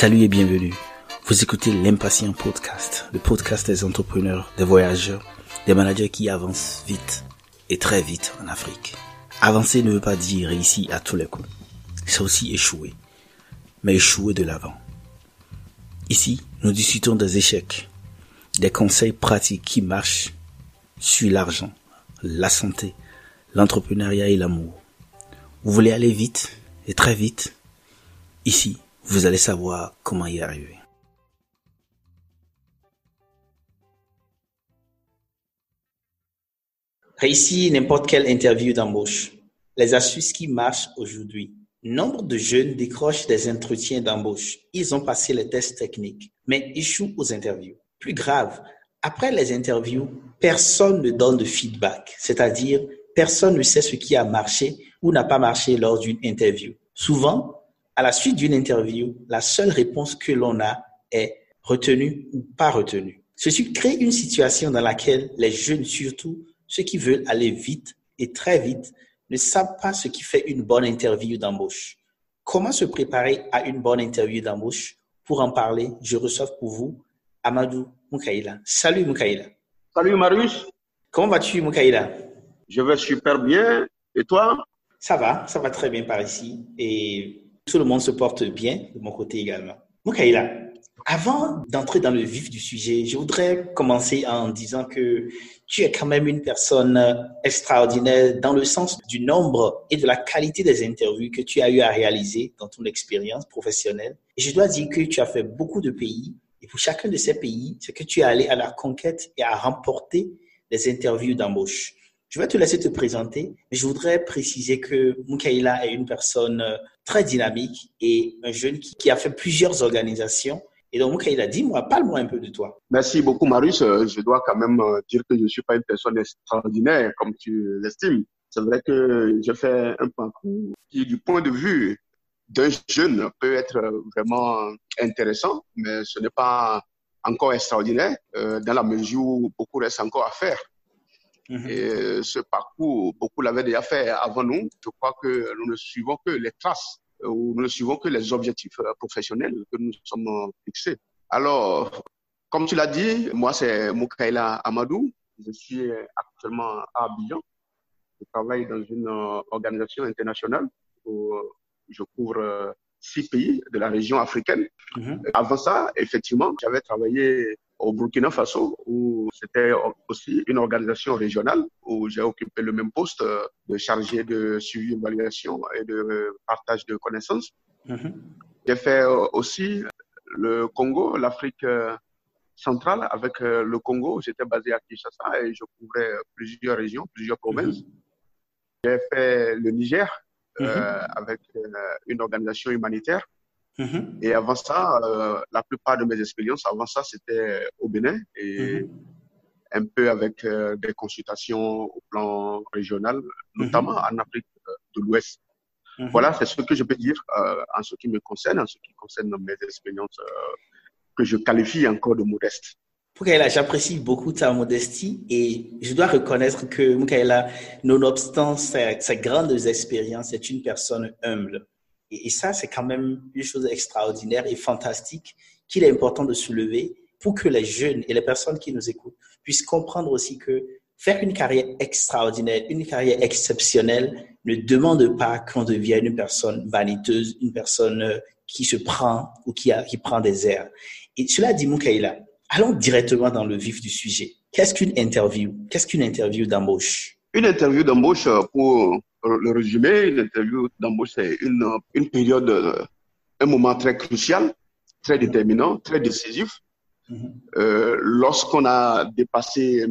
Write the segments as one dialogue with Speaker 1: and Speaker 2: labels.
Speaker 1: Salut et bienvenue. Vous écoutez l'Impatient Podcast, le podcast des entrepreneurs, des voyageurs, des managers qui avancent vite et très vite en Afrique. Avancer ne veut pas dire réussir à tous les coups. C'est aussi échouer. Mais échouer de l'avant. Ici, nous discutons des échecs, des conseils pratiques qui marchent sur l'argent, la santé, l'entrepreneuriat et l'amour. Vous voulez aller vite et très vite Ici, vous allez savoir comment y arriver. Réussir n'importe quelle interview d'embauche. Les astuces qui marchent aujourd'hui. Nombre de jeunes décrochent des entretiens d'embauche. Ils ont passé les tests techniques, mais échouent aux interviews. Plus grave, après les interviews, personne ne donne de feedback, c'est-à-dire personne ne sait ce qui a marché ou n'a pas marché lors d'une interview. Souvent, à la suite d'une interview, la seule réponse que l'on a est retenu ou pas retenu. Ceci crée une situation dans laquelle les jeunes, surtout ceux qui veulent aller vite et très vite, ne savent pas ce qui fait une bonne interview d'embauche. Comment se préparer à une bonne interview d'embauche? Pour en parler, je reçois pour vous Amadou Moukaïla. Salut Moukaïla.
Speaker 2: Salut Marius.
Speaker 1: Comment vas-tu Moukaïla?
Speaker 2: Je vais super bien. Et toi?
Speaker 1: Ça va, ça va très bien par ici. Et tout le monde se porte bien de mon côté également. Moukaïla, avant d'entrer dans le vif du sujet, je voudrais commencer en disant que tu es quand même une personne extraordinaire dans le sens du nombre et de la qualité des interviews que tu as eu à réaliser dans ton expérience professionnelle. Et je dois dire que tu as fait beaucoup de pays et pour chacun de ces pays, c'est que tu es allé à la conquête et à remporter des interviews d'embauche. Je vais te laisser te présenter, mais je voudrais préciser que Moukaïla est une personne euh, très dynamique et un jeune qui, a fait plusieurs organisations. Et donc, Moukaïla, dis-moi, parle-moi un peu de toi.
Speaker 2: Merci beaucoup, Marius. Euh, je dois quand même euh, dire que je ne suis pas une personne extraordinaire, comme tu l'estimes. C'est vrai que je fais un parcours qui, du point de vue d'un jeune, peut être vraiment intéressant, mais ce n'est pas encore extraordinaire dans la mesure où beaucoup reste encore à faire. Mhm. Et euh, ce parcours, beaucoup l'avaient déjà fait avant nous. Je crois que nous ne suivons que les traces euh, ou nous ne suivons que les objectifs euh, professionnels que nous sommes fixés. Alors, comme tu l'as dit, moi c'est Moukaila Amadou. Je suis actuellement à Abidjan. Je travaille dans une organisation internationale où je couvre six pays de la région africaine. Mhm. Avant ça, effectivement, j'avais travaillé au Burkina Faso, où c'était aussi une organisation régionale, où j'ai occupé le même poste de chargé de suivi, évaluation et de partage de connaissances. Mhm. J'ai fait aussi le Congo, l'Afrique centrale avec le Congo. J'étais basé à Kinshasa et je couvrais plusieurs régions, plusieurs provinces. Mhm. J'ai fait le Niger mhm. euh, avec euh, une organisation humanitaire. Mhm. Et avant ça, euh, la plupart de mes expériences, avant ça, c'était au Bénin et mhm. un peu avec euh, des consultations au plan régional, notamment en Afrique euh, de l'Ouest. Voilà, c'est ce que je peux dire en ce qui me concerne, en ce qui concerne mes expériences que je qualifie encore de modestes.
Speaker 1: Moukaïla, j'apprécie beaucoup ta modestie et je dois reconnaître que Moukaïla, nonobstant ses, ses grandes expériences, est une personne humble. Et, ça, c'est quand même une chose extraordinaire et fantastique qu'il est important de soulever pour que les jeunes et les personnes qui nous écoutent puissent comprendre aussi que faire une carrière extraordinaire, une carrière exceptionnelle ne demande pas qu'on devienne une personne vaniteuse, une personne euh, qui se prend ou qui, a, qui prend des airs. Et cela dit, Moukaïla, allons directement dans le vif du sujet. Qu'est-ce qu'une interview? Qu'est-ce qu'une interview d'embauche?
Speaker 2: Une interview d'embauche, euh, pour le résumé, l'interview d'embauche, c'est une, une période, un moment très crucial, très déterminant, très décisif. Mm-hmm. Euh, Lorsqu'on a dépassé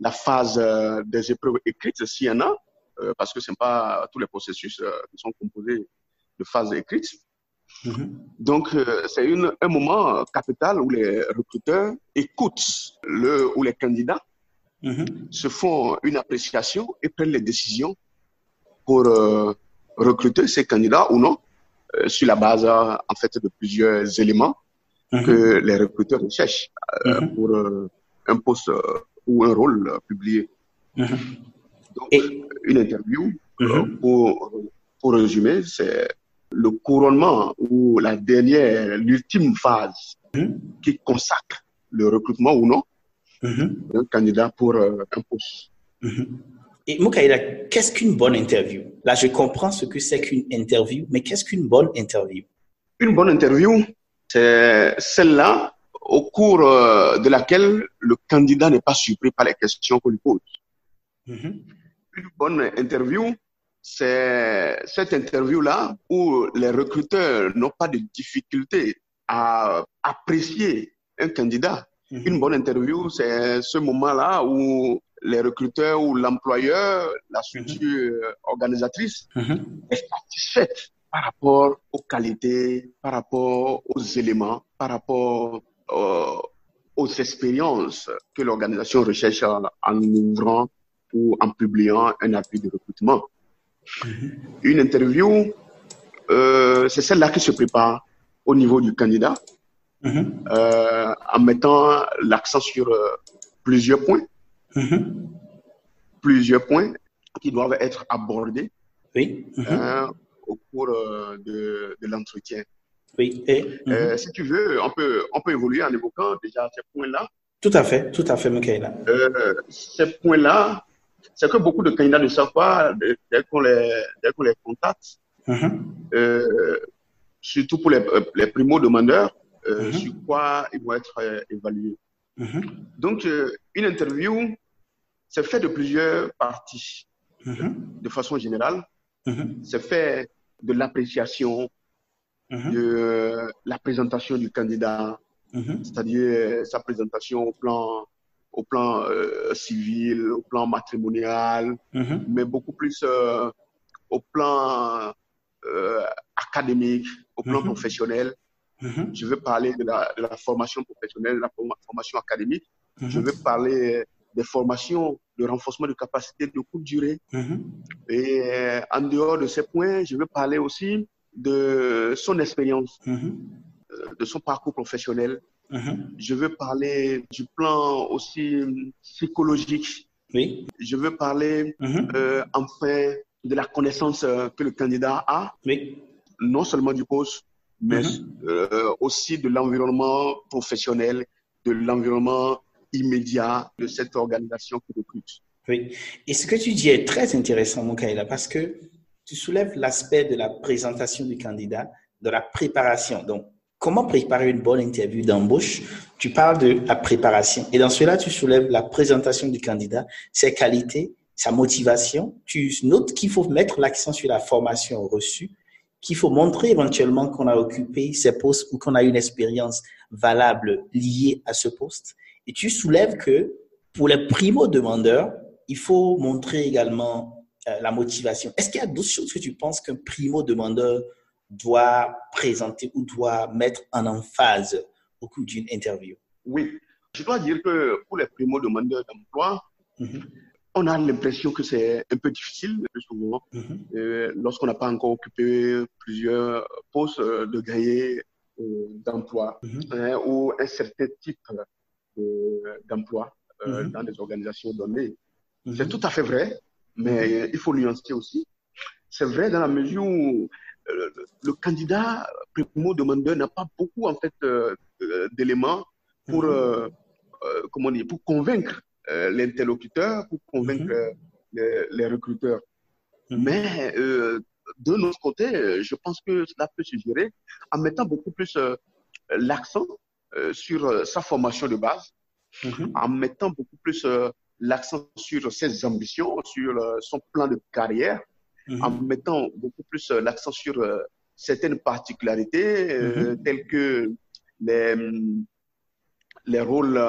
Speaker 2: la phase euh, des épreuves écrites, s'il y en a, euh, parce que ce n'est pas tous les processus euh, qui sont composés de phases écrites. Mm-hmm. Donc, euh, c'est un moment capital où les recruteurs écoutent le, ou les candidats se font une appréciation et prennent les décisions pour euh, recruter ces candidats ou non euh, sur la base en fait de plusieurs éléments mhm. que les recruteurs recherchent euh, mhm. pour un poste ou un rôle publié. Mhm. Donc, une interview, pour, pour résumer, c'est le couronnement ou la dernière, l'ultime phase qui consacre le recrutement ou non d'un candidat pour un poste.
Speaker 1: Mhm. Et Moukaïda, qu'est-ce qu'une bonne interview? Là, je comprends ce que c'est qu'une interview, mais qu'est-ce qu'une bonne interview?
Speaker 2: Une bonne interview, c'est celle-là au cours euh, de laquelle le candidat n'est pas surpris par les questions qu'on lui pose. Une bonne interview, c'est cette interview-là où les recruteurs n'ont pas de difficulté à apprécier un candidat. Mhm. Une bonne interview, c'est ce moment-là où les recruteurs ou l'employeur, la structure organisatrice mhm. est satisfaite par rapport aux qualités, par rapport aux éléments, par rapport euh, aux expériences que l'organisation recherche en, en ouvrant ou en publiant un appui de recrutement. Mhm. Une interview, euh, c'est celle-là qui se prépare au niveau du candidat, mhm. euh, en mettant l'accent sur euh, plusieurs points, mhm. plusieurs points qui doivent être abordés oui. au cours de, de l'entretien.
Speaker 1: Oui.
Speaker 2: Et, si tu veux, on peut, on peut évoluer en évoquant déjà ces points-là.
Speaker 1: Tout à fait, tout à fait, Michaela.
Speaker 2: ces points-là, c'est que beaucoup de candidats ne savent pas dès qu'on les, les contacte, euh, surtout pour les, les primo-demandeurs, euh, sur quoi ils vont être euh, évalués. Donc, une interview, c'est fait de plusieurs parties. De façon générale, c'est fait de l'appréciation, de la présentation du candidat, c'est-à-dire sa présentation au plan au plan euh, civil, au plan matrimonial, mm-hmm. mais beaucoup plus euh, au plan euh, académique, au plan mm-hmm. professionnel. Mm-hmm. Je veux parler de la, de la, formation professionnelle, de la formation académique. Je veux parler des formations de renforcement de capacité de courte durée. Et en dehors de ces points, je veux parler aussi de son expérience, de son parcours professionnel, Mhm. Je veux parler du plan aussi psychologique. Oui. Je veux parler mhm. euh, enfin de la connaissance euh, que le candidat a, oui. non seulement du poste, mais mhm. euh, aussi de l'environnement professionnel, de l'environnement immédiat de cette organisation qui recrute.
Speaker 1: Oui. Et ce que tu dis est très intéressant, Moukaïla, parce que tu soulèves l'aspect de la présentation du candidat, de la préparation. Donc, Comment préparer une bonne interview d'embauche? Tu parles de la préparation. Et dans cela, tu soulèves la présentation du candidat, ses qualités, sa motivation. Tu notes qu'il faut mettre l'accent sur la formation reçue, qu'il faut montrer éventuellement qu'on a occupé ces postes ou qu'on a une expérience valable liée à ce poste. Et tu soulèves que pour les primo-demandeurs, il faut montrer également euh, la motivation. Est-ce qu'il y a d'autres choses que tu penses qu'un primo-demandeur doit présenter ou doit mettre en emphase au cours d'une interview?
Speaker 2: Oui, je dois dire que pour les primo-demandeurs d'emploi, mhm. on a l'impression que c'est un peu difficile, souvent, mhm. euh, lorsqu'on n'a pas encore occupé plusieurs postes de gré euh, d'emploi mhm. hein, ou un certain type d'emploi euh, dans des organisations données. C'est tout à fait vrai, mais il faut nuancer aussi. C'est vrai dans la mesure où euh, le candidat primo-demandeur n'a pas beaucoup en fait euh, d'éléments pour, mhm. comment dire, pour convaincre l'interlocuteur, pour convaincre mhm. les, recruteurs. Mhm. Mais de notre côté, je pense que cela peut se gérer en mettant beaucoup plus l'accent sur sa formation de base, en mettant beaucoup plus l'accent sur ses ambitions, sur son plan de carrière, en mhm. mettant beaucoup plus euh, l'accent sur euh, certaines particularités euh, mhm. telles que les, les rôles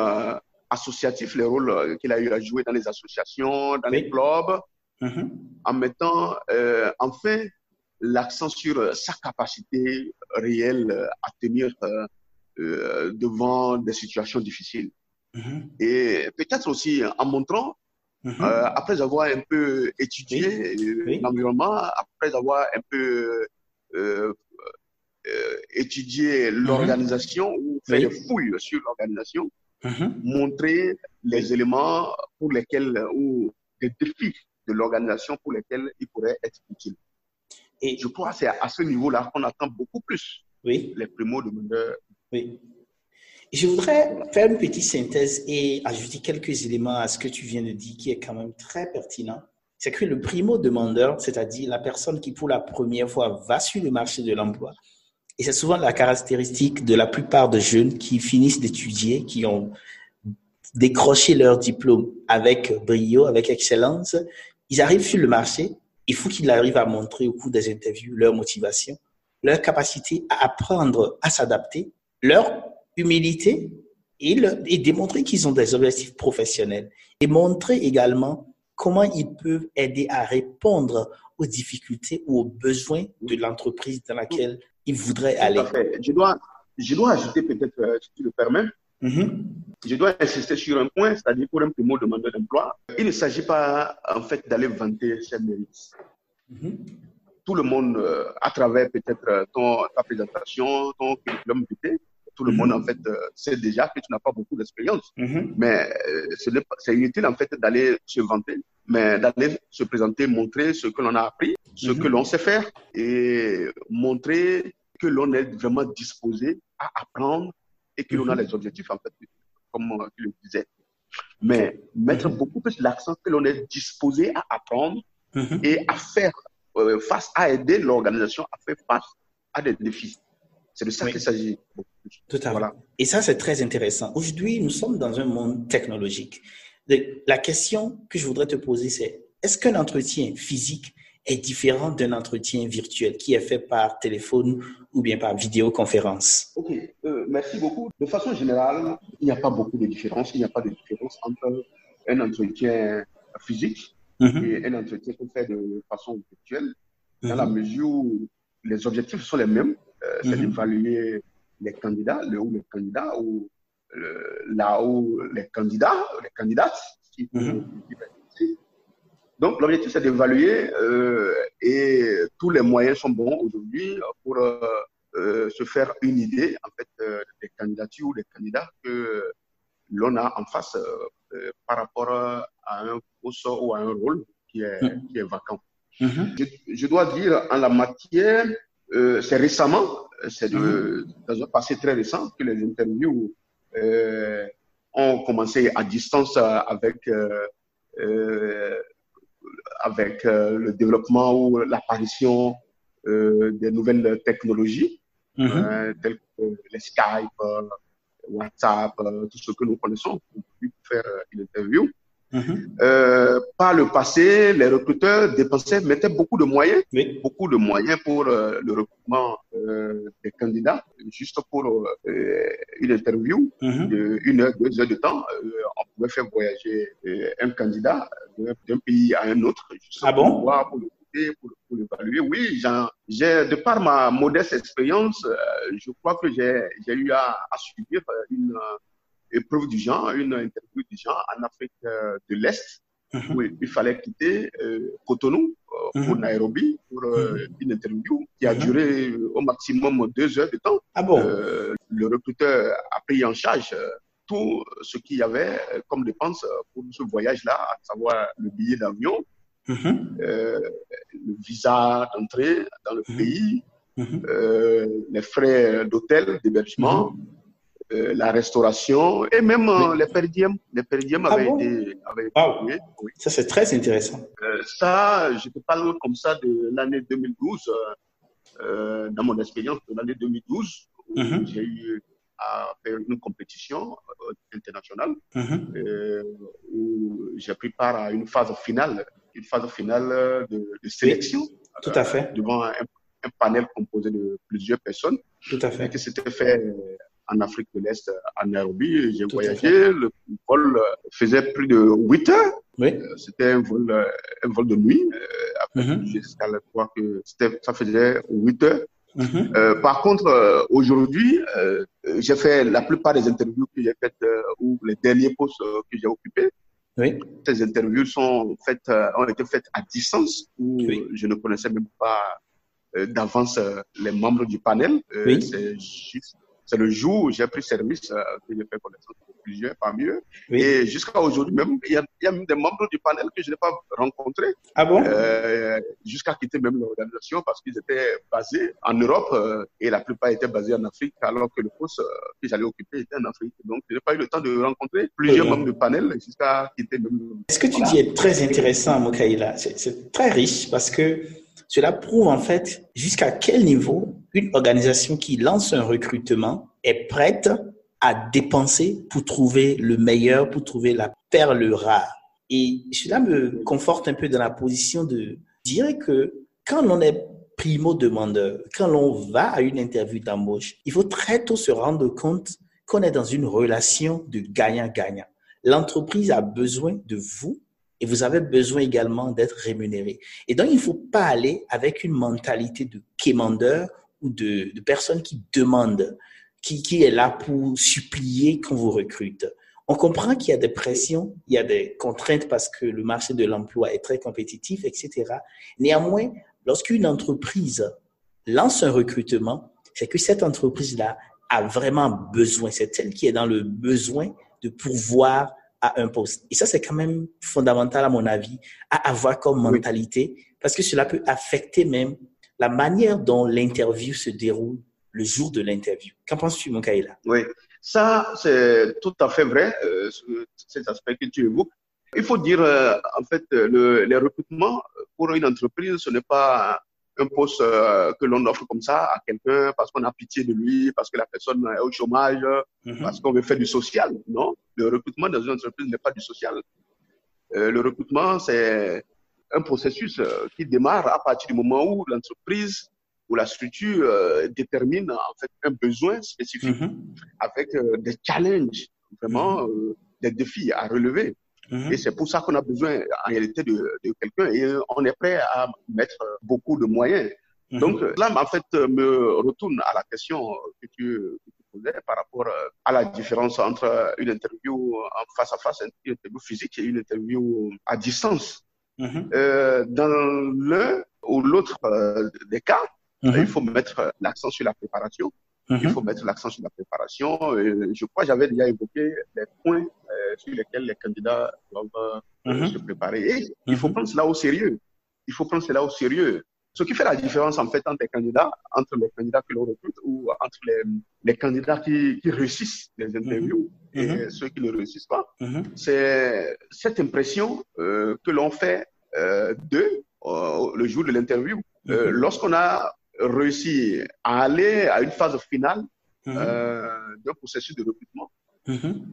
Speaker 2: associatifs, les rôles qu'il a eu à jouer dans les associations, dans les clubs, mhm. en mettant enfin l'accent sur sa capacité réelle à tenir devant des situations difficiles. Et peut-être aussi en montrant Mhm. Euh, après avoir un peu étudié euh, l'environnement, après avoir un peu euh, étudié mhm. l'organisation ou fait des fouilles sur l'organisation, mhm. montrer les éléments pour lesquels ou les défis de l'organisation pour lesquels il pourrait être utile. Et je crois que c'est à ce niveau-là qu'on attend beaucoup plus
Speaker 1: oui.
Speaker 2: les primo-demandeurs.
Speaker 1: Oui. Je voudrais faire une petite synthèse et ajouter quelques éléments à ce que tu viens de dire qui est quand même très pertinent. C'est que le primo-demandeur, c'est-à-dire la personne qui pour la première fois va sur le marché de l'emploi, et c'est souvent la caractéristique de la plupart des jeunes qui finissent d'étudier, qui ont décroché leur diplôme avec brio, avec excellence, ils arrivent sur le marché, il faut qu'ils arrivent à montrer au cours des interviews leur motivation, leur capacité à apprendre à s'adapter, leur humilité et, et démontrer qu'ils ont des objectifs professionnels et montrer également comment ils peuvent aider à répondre aux difficultés ou aux besoins de l'entreprise dans laquelle ils voudraient aller.
Speaker 2: Je dois, je dois ajouter peut-être, euh, si tu le permets, mm-hmm. je dois insister sur un point, c'est-à-dire pour un primo demandeur d'emploi, il ne s'agit pas en fait d'aller vanter ses mérites. Mm-hmm. Tout le monde, euh, à travers peut-être ta présentation, ton curriculum vitae, tout le monde, mhm. en fait, euh, sait déjà que tu n'as pas beaucoup d'expérience. Mhm. Mais euh, c'est inutile, en fait, d'aller se vanter, mais d'aller se présenter, montrer ce que l'on a appris, ce mhm. que l'on sait faire et montrer que l'on est vraiment disposé à apprendre et que l'on a les objectifs, en fait, comme tu le disais. Mais mettre beaucoup plus l'accent que l'on est disposé à apprendre et à faire euh, face, à aider l'organisation à faire face à des défis. C'est de ça qu'il s'agit.
Speaker 1: Tout à fait. Et ça, c'est très intéressant. Aujourd'hui, nous sommes dans un monde technologique. La question que je voudrais te poser, c'est est-ce qu'un entretien physique est différent d'un entretien virtuel qui est fait par téléphone ou bien par vidéoconférence?
Speaker 2: Ok, euh, merci beaucoup. De façon générale, il n'y a pas beaucoup de différence. Il n'y a pas de différence entre un entretien physique mm-hmm. et un entretien qu'on fait de façon virtuelle, dans la mm-hmm. mesure où les objectifs sont les mêmes. Euh, c'est d'évaluer les candidats, le ou les candidats, ou là où les candidats, les candidates mhm. Donc, l'objectif, c'est d'évaluer euh, et tous les moyens sont bons aujourd'hui pour euh, se faire une idée, en fait, des candidatures ou des candidats que l'on a en face par rapport à un poste ou à un rôle qui est, mhm. qui est vacant. je, je, dois dire, en la matière, euh, c'est récemment, c'est mhm. dans un passé très récent que les interviews euh, ont commencé à distance avec euh, avec le développement ou l'apparition des nouvelles technologies mhm. telles que les Skype, WhatsApp, tout ce que nous connaissons pour faire une interview. Mhm. Euh, par le passé, les recruteurs dépensaient, mettaient beaucoup de moyens, beaucoup de moyens pour euh, le recrutement euh, des candidats, juste pour une interview mhm. de une heure, deux heures de temps. on pouvait faire voyager un candidat d'un pays à un autre,
Speaker 1: juste ah bon?
Speaker 2: pour voir, pour pour, pour l'évaluer. Oui, j'ai, de par ma modeste expérience, je crois que j'ai, eu à, à suivre une épreuve du genre, une interview du genre en Afrique euh, de l'Est, mhm. où il fallait quitter euh, Cotonou euh, pour mhm. Nairobi pour mhm. une interview qui a duré au maximum deux heures de temps.
Speaker 1: Ah bon?
Speaker 2: Le recruteur a pris en charge tout ce qu'il y avait comme dépense pour ce voyage-là, à savoir le billet d'avion, le visa d'entrée dans le pays, les frais d'hôtel, d'hébergement, euh, la restauration et même euh, les perdièmes. Les perdièmes ah avaient été avaient
Speaker 1: oui. Ça, c'est très intéressant.
Speaker 2: Euh, ça, je te parle comme ça de l'année 2012, dans mon expérience de l'année 2012, où mhm. j'ai eu à faire une compétition internationale, mhm. où j'ai pris part à une phase finale, une phase finale de, sélection.
Speaker 1: Tout à fait.
Speaker 2: devant un, un, panel composé de plusieurs personnes.
Speaker 1: Tout à fait.
Speaker 2: Et que c'était fait en Afrique de l'Est, à Nairobi. J'ai voyagé. Le vol faisait plus de 8 heures.
Speaker 1: Oui.
Speaker 2: Euh, c'était un vol, euh, un vol de nuit. Euh, après, mm -hmm. crois que ça faisait 8 heures. Euh, par contre, aujourd'hui, euh, j'ai fait la plupart des interviews que j'ai faites ou les derniers postes que j'ai occupés.
Speaker 1: Oui.
Speaker 2: Ces interviews sont faites, ont été faites à distance où je ne connaissais même pas d'avance les membres du panel.
Speaker 1: Oui.
Speaker 2: C'est juste c'est le jour où j'ai pris service euh, que j'ai fait connaissance de plusieurs parmi eux. Et jusqu'à aujourd'hui même, il y, a, il y, a, même des membres du panel que je n'ai pas rencontrés.
Speaker 1: Ah bon?
Speaker 2: Euh, Jusqu'à quitter même l'organisation parce qu'ils étaient basés en Europe euh, et la plupart étaient basés en Afrique alors que le poste que j'allais occuper était en Afrique. Donc, je n'ai pas eu le temps de rencontrer plusieurs membres du panel jusqu'à quitter même.
Speaker 1: Ce que tu dis est très intéressant, Mokaïla? C'est très riche parce que cela prouve en fait jusqu'à quel niveau une organisation qui lance un recrutement est prête à dépenser pour trouver le meilleur, pour trouver la perle rare. Et cela me conforte un peu dans la position de dire que quand l'on est primo-demandeur, quand l'on va à une interview d'embauche, il faut très tôt se rendre compte qu'on est dans une relation de gagnant-gagnant. L'entreprise a besoin de vous et vous avez besoin également d'être rémunéré. Et donc, il ne faut pas aller avec une mentalité de quémandeur ou de, de personne qui demande, qui, qui est là pour supplier qu'on vous recrute. On comprend qu'il y a des pressions, il y a des contraintes parce que le marché de l'emploi est très compétitif, etc. Néanmoins, lorsqu'une entreprise lance un recrutement, c'est que cette entreprise-là a vraiment besoin, c'est elle qui est dans le besoin de pouvoir à un poste. Et ça, c'est quand même fondamental, à mon avis, à avoir comme mentalité, parce que cela peut affecter même la manière dont l'interview se déroule le jour de l'interview. Qu'en penses-tu, mon Kaila
Speaker 2: Oui, ça, c'est tout à fait vrai, euh, cet aspect que tu évoques. Il faut dire, euh, en fait, le, les recrutements pour une entreprise, ce n'est pas un poste euh, que l'on offre comme ça à quelqu'un parce qu'on a pitié de lui, parce que la personne est au chômage, mhm. parce qu'on veut faire du social. Non, le recrutement dans une entreprise n'est pas du social. Euh, le recrutement, c'est un processus euh, qui démarre à partir du moment où l'entreprise ou la structure détermine en fait un besoin spécifique mhm. avec des challenges, vraiment mhm. des défis à relever. Mhm. Et c'est pour ça qu'on a besoin en réalité de, de quelqu'un et on est prêt à mettre beaucoup de moyens. Donc là, en fait, me retourne à la question que tu, que tu, posais par rapport à la différence entre une interview en face à face, une interview physique et une interview à distance. Mhm. Euh, dans l'un ou l'autre euh, des cas, il faut mettre l'accent sur la préparation. Il faut mettre l'accent sur la préparation. Je crois que j'avais déjà évoqué les points euh, sur lesquels les candidats doivent se préparer. Et il faut prendre cela au sérieux. Il faut prendre cela au sérieux. Ce qui fait la différence en fait entre les candidats, entre les candidats que l'on recrute ou entre les, les candidats qui, qui, réussissent les mhm. interviews et ceux qui ne réussissent pas, c'est cette impression euh, que l'on fait euh, d'eux euh, le jour de l'interview. Euh, lorsqu'on a réussi à aller à une phase finale d'un processus de recrutement,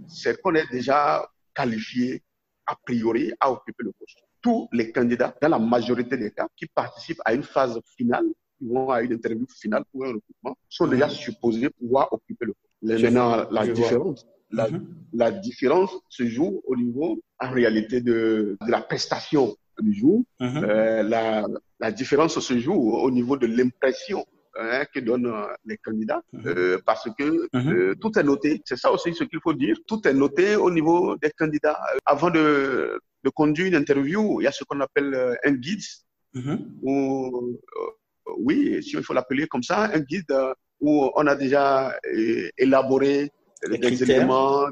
Speaker 2: c'est qu'on est déjà qualifié a priori à occuper le poste. Tous les candidats, dans la majorité des cas, qui participent à une phase finale, qui vont à une interview finale pour un recrutement, sont déjà mm-hmm. supposés pouvoir occuper le poste. Maintenant, la différence, la, mm-hmm. la, différence se joue au niveau, en réalité, de, de la prestation du jour. Euh, la, la différence se joue au niveau de l'impression hein, que donnent euh, les candidats, mhm. euh, parce que mhm. euh, tout est noté. C'est ça aussi ce qu'il faut dire. Tout est noté au niveau des candidats. Avant de, de conduire une interview, il y a ce qu'on appelle un guide, mhm. ou oui, si il faut l'appeler comme ça, un guide où on a déjà élaboré des éléments,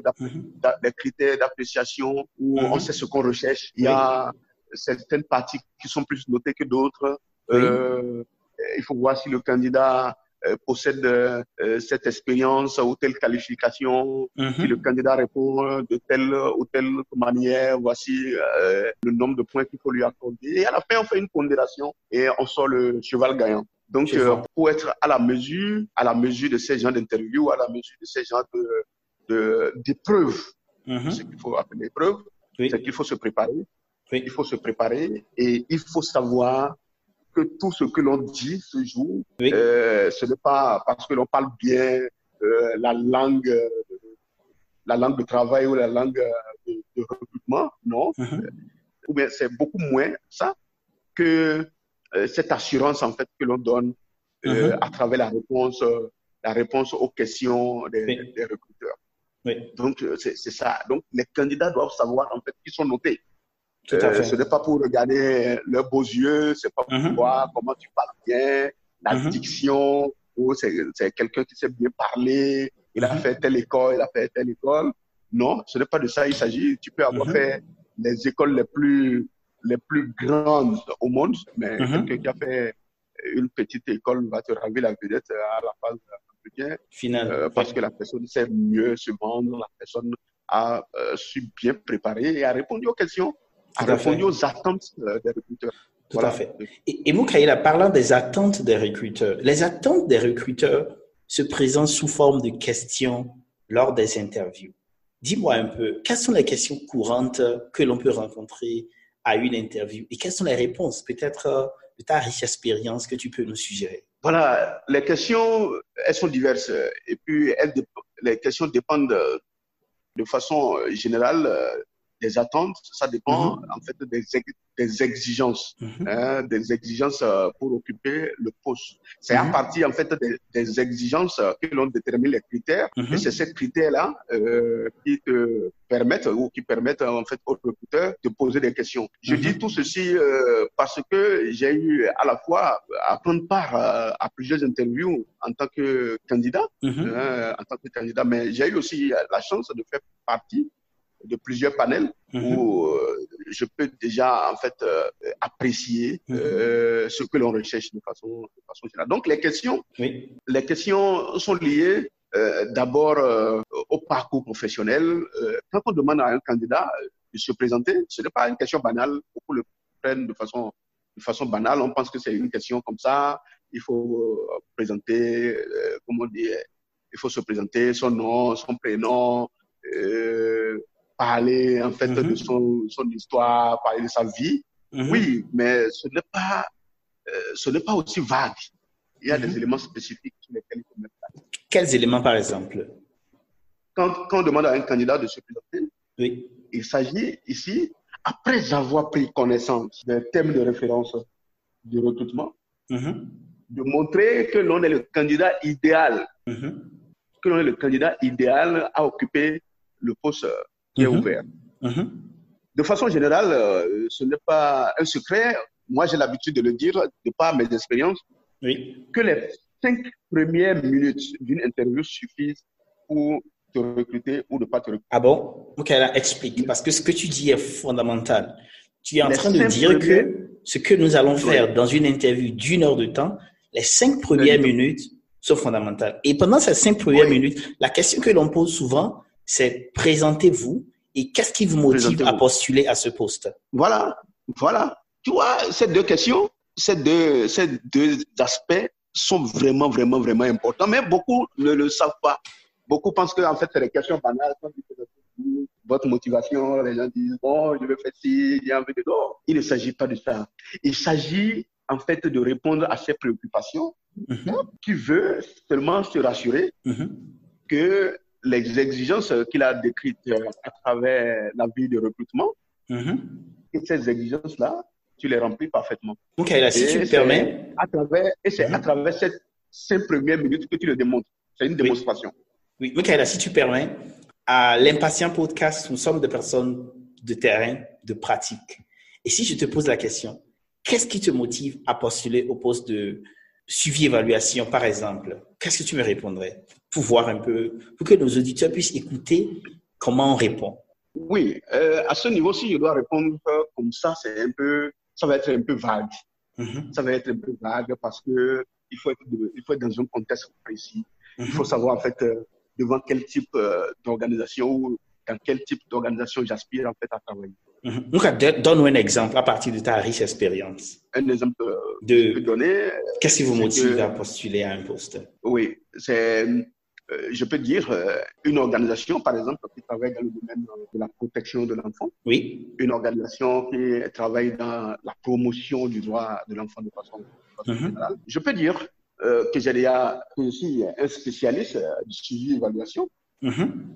Speaker 2: des critères d'appréciation, où on sait ce qu'on recherche. Il y a certaines parties qui sont plus notées que d'autres. Euh, il faut voir si le candidat euh, possède euh, cette expérience ou telle qualification, mhm. si le candidat répond de telle ou telle manière, voici euh, le nombre de points qu'il faut lui accorder. Et à la fin, on fait une pondération et on sort le cheval gagnant. Donc, pour être à la mesure, à la mesure de ces gens d'interview, à la mesure de ces gens de d'épreuves, mhm. ce qu'il faut appeler épreuve, c'est qu'il faut se préparer. Il faut se préparer et il faut savoir que tout ce que l'on dit ce jour, euh, ce n'est pas parce que l'on parle bien euh, la langue, la langue de travail ou la langue de, recrutement, non. Uh-huh. Ou bien c'est beaucoup moins ça que euh, cette assurance en fait que l'on donne uh-huh. à travers la réponse, la réponse aux questions des, des recruteurs. Oui. Donc c'est ça. Donc les candidats doivent savoir en fait qu'ils sont notés. Euh, ce n'est pas pour regarder leurs beaux yeux, c'est pas pour mhm. voir comment tu parles bien, la mhm. diction, oh, c'est quelqu'un qui sait bien parler, il a mhm. fait telle école, il a fait telle école. Non, ce n'est pas de ça il s'agit. Tu peux avoir mhm. fait les écoles les plus, les plus grandes au monde, mais quelqu'un qui a fait une petite école va te raver la vedette à la phase entretien.
Speaker 1: Final.
Speaker 2: Euh, parce que la personne sait mieux se vendre, la personne a euh, su bien préparer et a répondu aux questions, a répondu aux attentes euh, des recruteurs.
Speaker 1: Tout à fait. Et, et Moukaïla, parlant des attentes des recruteurs, les attentes des recruteurs se présentent sous forme de questions lors des interviews. Dis-moi un peu, quelles sont les questions courantes que l'on peut rencontrer à une interview et quelles sont les réponses peut-être euh, de ta riche expérience que tu peux nous suggérer?
Speaker 2: Voilà, les questions, elles sont diverses et puis elles, les questions dépendent de façon générale des attentes, ça dépend mhm. en fait des, des exigences, mhm. hein, des exigences euh, pour occuper le poste. C'est à mhm. partir en fait des, exigences que l'on détermine les critères et c'est ces critères-là euh, qui te permettent ou qui permettent en fait aux recruteurs de poser des questions. Je dis tout ceci euh, parce que j'ai eu à la fois à prendre part à, plusieurs interviews en tant que candidat, hein, en tant que candidat, mais j'ai eu aussi la chance de faire partie de plusieurs panels mhm. où euh, je peux déjà en fait euh, apprécier mhm. euh, ce que l'on recherche de façon, de façon générale. Donc les questions, les questions sont liées d'abord au parcours professionnel. quand on demande à un candidat de se présenter, ce n'est pas une question banale. Beaucoup le prennent de façon de façon banale. On pense que c'est une question comme ça. Il faut présenter, comment dire, il faut se présenter son nom, son prénom, euh, parler en fait de mhm. son, son, histoire, parler de sa vie. Mhm. Oui, mais ce n'est pas, euh, ce n'est pas aussi vague. Il y a des mhm. éléments spécifiques sur lesquels il faut mettre
Speaker 1: Quels éléments, par exemple?
Speaker 2: Quand, quand, on demande à un candidat de se présenter, oui. il s'agit ici, après avoir pris connaissance des thèmes de référence du recrutement, de montrer que l'on est le candidat idéal, que l'on est le candidat idéal à occuper le poste qui est mhm. ouvert. Mhm. De façon générale, euh, ce n'est pas un secret. Moi, j'ai l'habitude de le dire de par mes expériences, oui. que les cinq premières minutes d'une interview suffisent pour te recruter ou ne pas te recruter.
Speaker 1: Ah bon? Ok, là, explique. Parce que ce que tu dis est fondamental. Tu es en train de dire que ce que nous allons faire dans une interview d'une heure de temps, les cinq premières minutes sont fondamentales. Et pendant ces cinq premières minutes, la question que l'on pose souvent, c'est présentez-vous et qu'est-ce qui vous motive à postuler à ce poste?
Speaker 2: Voilà, voilà. Tu vois, ces deux questions, ces deux, ces deux aspects sont vraiment, vraiment, vraiment importants, mais beaucoup ne le savent pas. Beaucoup pensent que, en fait, c'est des questions banales. Votre motivation, les gens disent, bon, je veux faire ci, j'ai envie de... Non, il ne s'agit pas de ça. Il s'agit, en fait, de répondre à ces préoccupations mm qui veut seulement se rassurer mm-hmm. que les exigences qu'il a décrites à travers la vie de recrutement. Mm-hmm. Et ces exigences-là, tu les remplis parfaitement.
Speaker 1: Ok, là, si tu me permets.
Speaker 2: À travers, et c'est à mm-hmm. travers cette cinq premières minutes que tu le démontres. C'est une démonstration.
Speaker 1: Oui, ok, là, si tu permets, à l'impatient podcast, nous sommes des personnes de terrain, de pratique. Et si je te pose la question, qu'est-ce qui te motive à postuler au poste de suivi évaluation, par exemple? Qu'est-ce que tu me répondrais? Pour voir un peu, pour que nos auditeurs puissent écouter comment on répond.
Speaker 2: Oui, euh, à ce niveau, si je dois répondre comme ça, c'est un peu, ça va être un peu vague. Mm-hmm. Ça va être un peu vague parce que il faut être, il faut être dans un contexte précis. Il faut mm-hmm. savoir en fait euh, devant quel type euh, d'organisation ou dans quel type d'organisation j'aspire en fait à travailler.
Speaker 1: Mm-hmm. donne-nous un exemple à partir de ta riche expérience.
Speaker 2: Un exemple de donner.
Speaker 1: Qu'est-ce qui vous motive à postuler à un poste?
Speaker 2: Oui, c'est je peux dire, euh, une organisation, par exemple, qui travaille dans le domaine de la protection de l'enfant.
Speaker 1: Oui.
Speaker 2: Une organisation qui travaille dans la promotion du droit de l'enfant de façon, mhm. générale. Je peux dire euh, que j'ai déjà, aussi un spécialiste du suivi évaluation Mhm.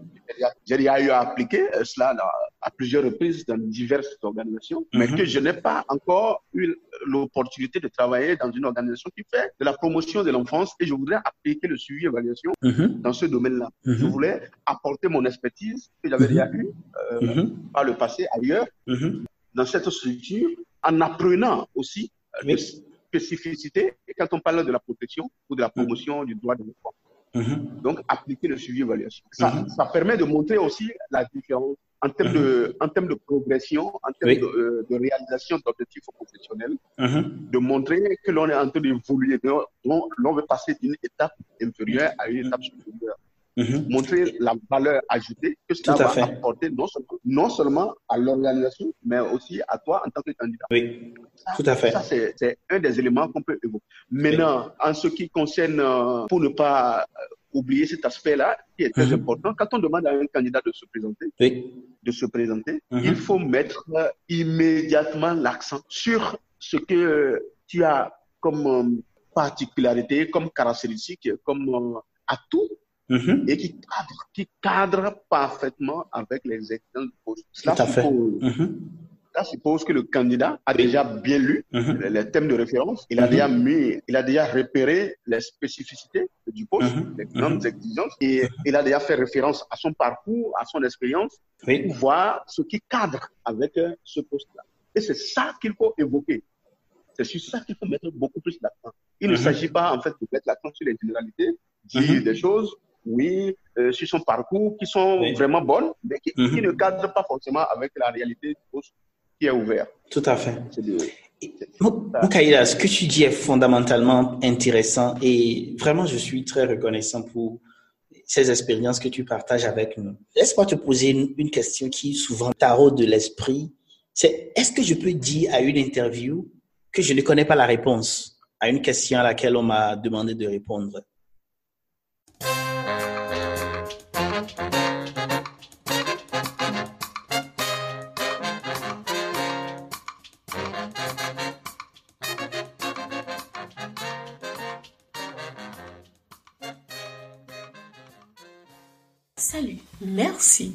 Speaker 2: J'ai déjà eu à appliquer euh, cela à plusieurs reprises dans diverses organisations, mais mhm. que je n'ai pas encore eu l'opportunité de travailler dans une organisation qui fait de la promotion de l'enfance et je voudrais appliquer le suivi évaluation mhm. dans ce domaine-là. Je voulais apporter mon expertise que j'avais déjà eue euh, par le passé ailleurs dans cette structure en apprenant aussi spécificité quand on parle de la protection ou de la promotion du droit de l'enfant.
Speaker 1: Mhm.
Speaker 2: Donc, appliquer le suivi évaluation. Ça,
Speaker 1: Mhm.
Speaker 2: ça permet de montrer aussi la différence en termes, de, en termes de progression, en termes
Speaker 1: Oui.
Speaker 2: de, euh, de réalisation d'objectifs professionnels,
Speaker 1: Mhm.
Speaker 2: de montrer que l'on est en train d'évoluer, l'on veut passer d'une étape inférieure à une étape supérieure.
Speaker 1: Mhm.
Speaker 2: Montrer la valeur ajoutée que cela va
Speaker 1: fait.
Speaker 2: apporter non seulement, non seulement à l'organisation, mais aussi à toi en tant que candidat.
Speaker 1: Oui, tout à fait.
Speaker 2: Ça, c'est un des éléments qu'on peut évoquer. Maintenant, en ce qui concerne, euh, pour ne pas euh, oublier cet aspect-là, qui est très
Speaker 1: Mhm.
Speaker 2: important, quand on demande à un candidat de se présenter,
Speaker 1: Oui.
Speaker 2: de se présenter,
Speaker 1: Mhm.
Speaker 2: il faut mettre euh, immédiatement l'accent sur ce que tu as comme particularité, comme caractéristique, comme atout
Speaker 1: Mhm.
Speaker 2: et qui cadre, qui cadre parfaitement avec les exigences du poste. Cela suppose,
Speaker 1: Mhm.
Speaker 2: cela suppose que le candidat a déjà bien lu
Speaker 1: Mhm.
Speaker 2: les, les thèmes de référence, il a
Speaker 1: Mhm.
Speaker 2: déjà mis, il a déjà repéré les spécificités du poste,
Speaker 1: Mhm.
Speaker 2: les grandes
Speaker 1: Mhm.
Speaker 2: exigences, et il a déjà fait référence à son parcours, à son expérience,
Speaker 1: Oui.
Speaker 2: pour voir ce qui cadre avec euh, ce poste-là. Et c'est ça qu'il faut évoquer. C'est sur ça qu'il faut mettre beaucoup plus l'accent. Il ne
Speaker 1: Mhm.
Speaker 2: s'agit pas, en fait, de mettre l'accent sur les généralités, dire
Speaker 1: Mhm.
Speaker 2: des choses, oui, euh, sur son parcours, qui sont
Speaker 1: Oui.
Speaker 2: vraiment bonnes, mais qui,
Speaker 1: Mhm.
Speaker 2: qui ne cadrent pas forcément avec la réalité qui est ouvert.
Speaker 1: Tout à fait. Moukaïla, ce que tu dis est fondamentalement intéressant et vraiment, je suis très reconnaissant pour ces expériences que tu partages avec nous. Laisse-moi te poser une, une question qui souvent taraude de l'esprit. C'est est-ce que je peux dire à une interview que je ne connais pas la réponse à une question à laquelle on m'a demandé de répondre?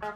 Speaker 1: Que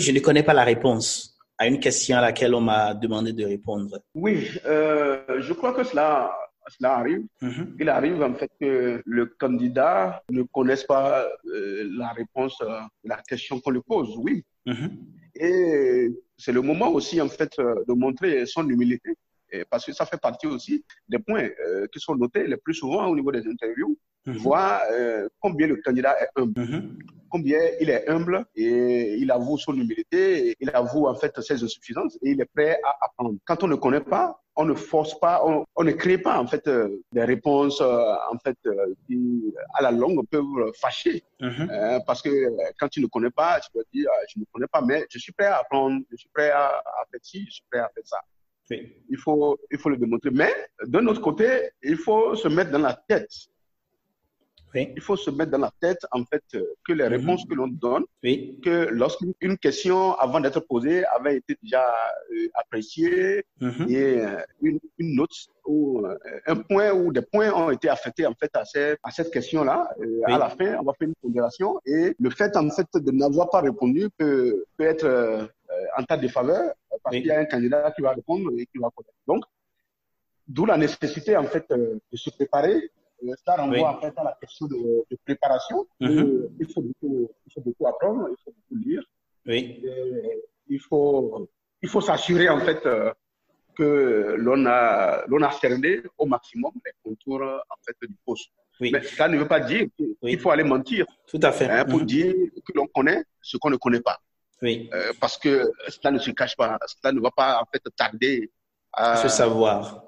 Speaker 1: je ne connais pas la réponse à une question à laquelle on m'a demandé de répondre.
Speaker 2: Oui, euh, je crois que cela, cela arrive.
Speaker 1: Mhm.
Speaker 2: Il arrive en fait que le candidat ne connaisse pas euh, la réponse à la question qu'on lui pose. Oui.
Speaker 1: Mhm.
Speaker 2: Et c'est le moment aussi en fait euh, de montrer son humilité. Et parce que ça fait partie aussi des points euh, qui sont notés le plus souvent au niveau des interviews,
Speaker 1: Mhm.
Speaker 2: voir euh, combien le candidat est humble,
Speaker 1: Mhm.
Speaker 2: combien il est humble et il avoue son humilité, et il avoue en fait ses insuffisances et il est prêt à apprendre. Quand on ne connaît pas, on ne force pas, on, on ne crée pas en fait euh, des réponses euh, en fait euh, qui à la longue peuvent fâcher
Speaker 1: Mhm.
Speaker 2: euh, parce que quand tu ne connais pas, tu dois dire euh, je ne connais pas, mais je suis prêt à apprendre, je suis prêt à, à faire ci, je suis prêt à faire ça.
Speaker 1: Oui.
Speaker 2: Il faut, il faut le démontrer. Mais d'un autre côté, il faut se mettre dans la tête.
Speaker 1: Oui.
Speaker 2: Il faut se mettre dans la tête en fait euh, que les
Speaker 1: Mhm.
Speaker 2: réponses que l'on donne,
Speaker 1: Oui.
Speaker 2: que lorsqu'une question avant d'être posée avait été déjà euh, appréciée
Speaker 1: Mhm.
Speaker 2: et euh, une, une note ou euh, un point ou des points ont été affectés en fait à, ces- à cette question-là.
Speaker 1: Oui.
Speaker 2: À la fin, on va faire une pondération et le fait en fait de n'avoir pas répondu peut, peut être en ta défaveur euh, parce
Speaker 1: Oui.
Speaker 2: qu'il y a un candidat qui va répondre et qui va connaître. Donc, d'où la nécessité en fait euh, de se préparer. Euh, Ça renvoie
Speaker 1: Oui.
Speaker 2: en fait à la question de, de préparation.
Speaker 1: Mhm.
Speaker 2: Euh, il, faut beaucoup, il faut beaucoup apprendre, il faut beaucoup lire.
Speaker 1: Oui.
Speaker 2: Et il faut, il faut s'assurer en fait euh, que l'on a, l'on a cerné au maximum les contours en fait du poste.
Speaker 1: Oui.
Speaker 2: Mais ça ne veut pas dire qu'il
Speaker 1: Oui.
Speaker 2: faut aller mentir
Speaker 1: Tout à fait.
Speaker 2: hein, pour
Speaker 1: Mhm.
Speaker 2: dire que l'on connaît ce qu'on ne connaît pas.
Speaker 1: Oui.
Speaker 2: Euh, parce que cela ne se cache pas, cela ne va pas en fait tarder à,
Speaker 1: Ce savoir.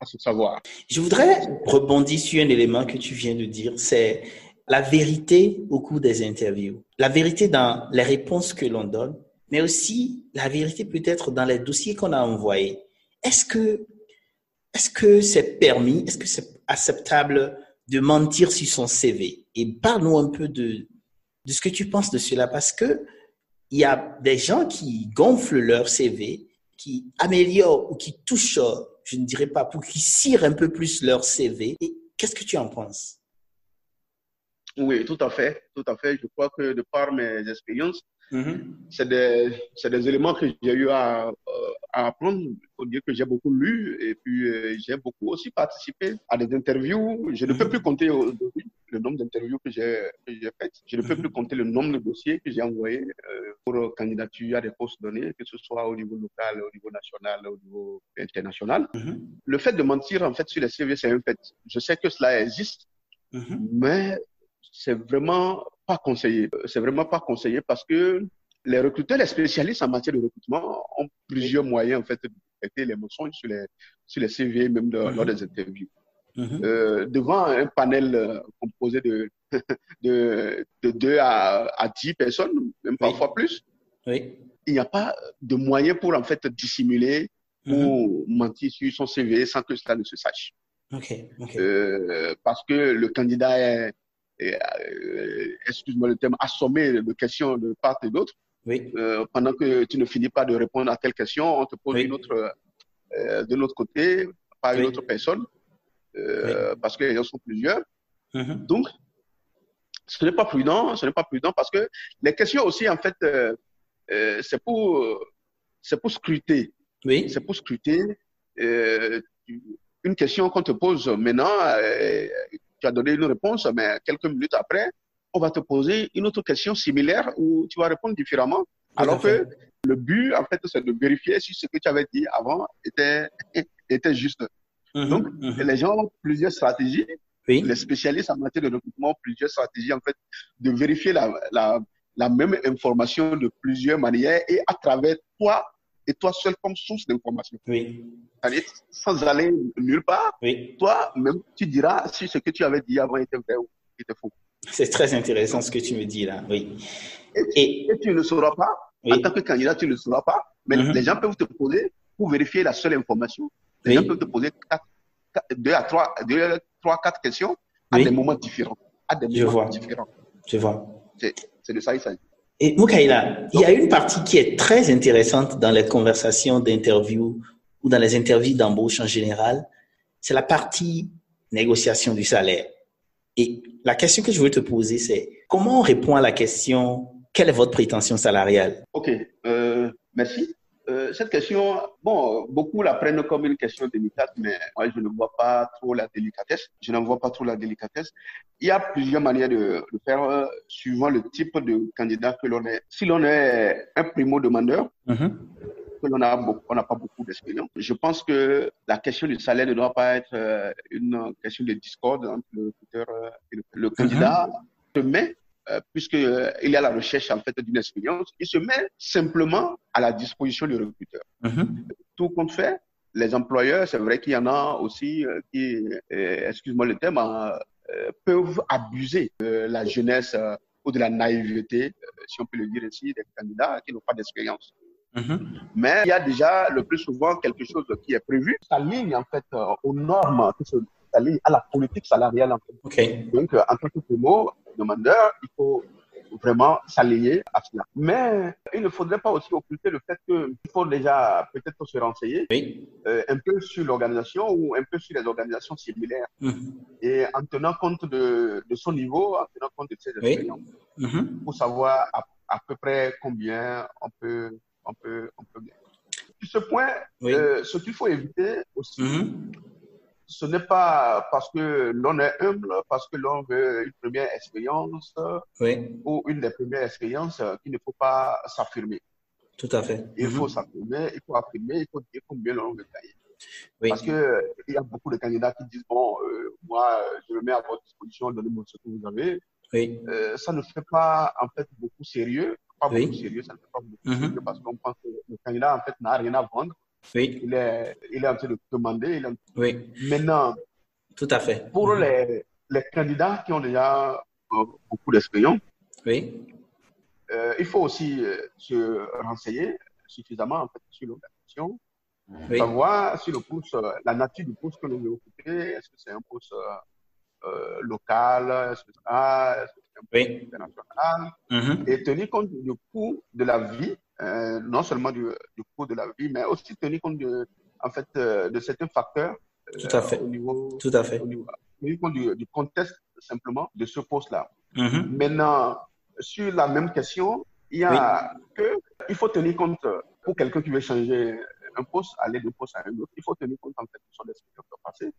Speaker 2: à se savoir.
Speaker 1: Je voudrais rebondir sur un élément que tu viens de dire, c'est la vérité au cours des interviews. La vérité dans les réponses que l'on donne, mais aussi la vérité peut-être dans les dossiers qu'on a envoyés. Est-ce que est-ce que c'est permis, est-ce que c'est acceptable de mentir sur son CV Et parle-nous un peu de de ce que tu penses de cela parce que il y a des gens qui gonflent leur CV, qui améliorent ou qui touchent, je ne dirais pas pour qui cirent un peu plus leur CV. Qu'est-ce que tu en penses?
Speaker 2: Oui, tout à fait, tout à fait. Je crois que de par mes expériences, Mm-hmm. C'est des, des, éléments que j'ai eu à, euh, à, apprendre. Il faut dire que j'ai beaucoup lu et puis euh, j'ai beaucoup aussi participé à des interviews. Je ne peux mm-hmm. plus compter le nombre d'interviews que j'ai faites. Je ne peux mm-hmm. plus compter le nombre de dossiers que j'ai envoyés euh, pour candidature à des postes donnés, que ce soit au niveau local, au niveau national, au niveau international. Le fait de mentir en fait sur les CV, c'est un fait. Je sais que cela existe, mais c'est vraiment pas conseillé. C'est vraiment pas conseillé parce que les recruteurs, les spécialistes en matière de recrutement ont plusieurs moyens en fait de détecter les mensonges sur les sur les CV, même lors mhm. des interviews. Mhm. euh, devant un panel euh, composé de de, de 2 à, à 10 personnes, même parfois plus, oui. il n'y a pas de moyen pour en fait dissimuler ou mhm. mentir sur son CV sans que cela ne se sache.
Speaker 1: Okay, okay.
Speaker 2: Euh, parce que le candidat est excuse-moi le terme, assommé de questions de part et d'autre.
Speaker 1: Oui.
Speaker 2: Pendant que tu ne finis pas de répondre à telle question, on te pose une autre de l'autre côté, par une autre personne, parce que les gens sont plusieurs. Mm-hmm. Donc, ce n'est pas prudent, ce n'est pas prudent parce que les questions aussi, en fait, c'est pour, c'est pour scruter.
Speaker 1: Oui.
Speaker 2: C'est pour scruter. une question qu'on te pose maintenant, tu as donné une réponse, mais quelques minutes après, on va te poser une autre question similaire où tu vas répondre différemment. alors que le but, en fait, c'est de vérifier si ce que tu avais dit avant était, était juste. Mhm, Donc, mhm. les gens ont plusieurs stratégies. Les spécialistes en matière de recrutement ont plusieurs stratégies, en fait, de vérifier la, la, la même information de plusieurs manières et à travers toi, et toi seul comme source d'information.
Speaker 1: Oui.
Speaker 2: Sans aller nulle part,
Speaker 1: oui.
Speaker 2: toi, même, tu diras si ce que tu avais dit avant était vrai ou était faux.
Speaker 1: C'est très intéressant ce que tu me dis là, oui.
Speaker 2: Et, tu ne sauras pas, en tant que candidat, tu ne sauras pas, mais mm-hmm. les gens peuvent te poser, pour vérifier la seule information, les gens peuvent te poser deux à trois, deux, trois, quatre questions à des moments différents. À des
Speaker 1: Je
Speaker 2: moments
Speaker 1: vois.
Speaker 2: différents.
Speaker 1: Je vois.
Speaker 2: C'est de ça il s'agit.
Speaker 1: Et Moukaïla, il y a une partie qui est très intéressante dans les conversations d'interview ou dans les interviews d'embauche en général, c'est la partie négociation du salaire. Et la question que je veux te poser, c'est comment on répond à la question quelle est votre prétention salariale?
Speaker 2: Ok, euh, merci. Euh, cette question, bon, beaucoup la prennent comme une question délicate, mais moi, je ne vois pas trop la délicatesse. Je n'en vois pas trop la délicatesse. Il y a plusieurs manières de, de faire euh, suivant le type de candidat que l'on est. Si l'on est un primo-demandeur, mm-hmm. que l'on on n'a pas beaucoup d'expérience, je pense que la question du salaire ne doit pas être euh, une question de discorde entre le recruteur et le, candidat. Mm-hmm. Mais euh, puisqu'il euh, y a la recherche en fait d'une expérience, il se met simplement à la disposition du recruteur. Mm-hmm. Tout compte fait, les employeurs, c'est vrai qu'il y en a aussi euh, qui, excuse-moi le terme, peuvent abuser de la jeunesse ou de la naïveté, si on peut le dire ainsi, des candidats qui n'ont pas d'expérience. Mm-hmm. Mais il y a déjà le plus souvent quelque chose qui est prévu. Ça ligne en fait aux normes, ça ligne à la politique salariale en
Speaker 1: fait.
Speaker 2: Donc en tant que mot, demandeur, il faut vraiment s'allier à cela. Mais il ne faudrait pas aussi occulter le fait qu'il faut déjà peut-être se renseigner euh, un peu sur l'organisation ou un peu sur les organisations similaires. Mhm. Et en tenant compte de, de, son niveau, en tenant compte de ses expériences, mhm. pour savoir à, peu près combien on peut, on peut, on peut gagner. Sur ce point, euh, ce qu'il faut éviter aussi, mhm ce n'est pas parce que l'on est humble, parce que l'on veut une première expérience ou une des premières expériences qu'il ne faut pas s'affirmer.
Speaker 1: Tout à fait.
Speaker 2: Il faut mhm. s'affirmer, il faut affirmer, il faut dire combien l'on veut gagner. Parce que il y a beaucoup de candidats qui disent bon, euh, moi, je me mets à votre disposition, donnez-moi ce que vous avez.
Speaker 1: Oui.
Speaker 2: Euh, ça ne fait pas en fait beaucoup sérieux, pas beaucoup sérieux, ça ne fait pas beaucoup mhm. sérieux parce qu'on pense que le candidat en fait n'a rien à vendre.
Speaker 1: Oui.
Speaker 2: Il est, il est en train de demander. Il
Speaker 1: Oui.
Speaker 2: Maintenant,
Speaker 1: tout à fait.
Speaker 2: Pour mhm. les, les candidats qui ont déjà euh, beaucoup d'expérience,
Speaker 1: oui.
Speaker 2: Euh, il faut aussi euh, se renseigner suffisamment en fait, sur l'organisation, oui. savoir si le poste, la nature du poste que l'on veut occuper, est-ce que c'est un poste local, est-ce que oui. mm-hmm. et tenir compte du coût de la vie, euh, non seulement du, du, coût de la vie, mais aussi tenir compte de, en fait, euh, de certains facteurs.
Speaker 1: Tout à fait. Au niveau, Tout à fait. Au
Speaker 2: niveau, tenir compte du, du, contexte simplement de ce poste-là. Mm-hmm. Maintenant, sur la même question, il y a que il faut tenir compte pour quelqu'un qui veut changer un poste, aller d'un poste à un autre, il faut tenir compte en fait de son expérience passée,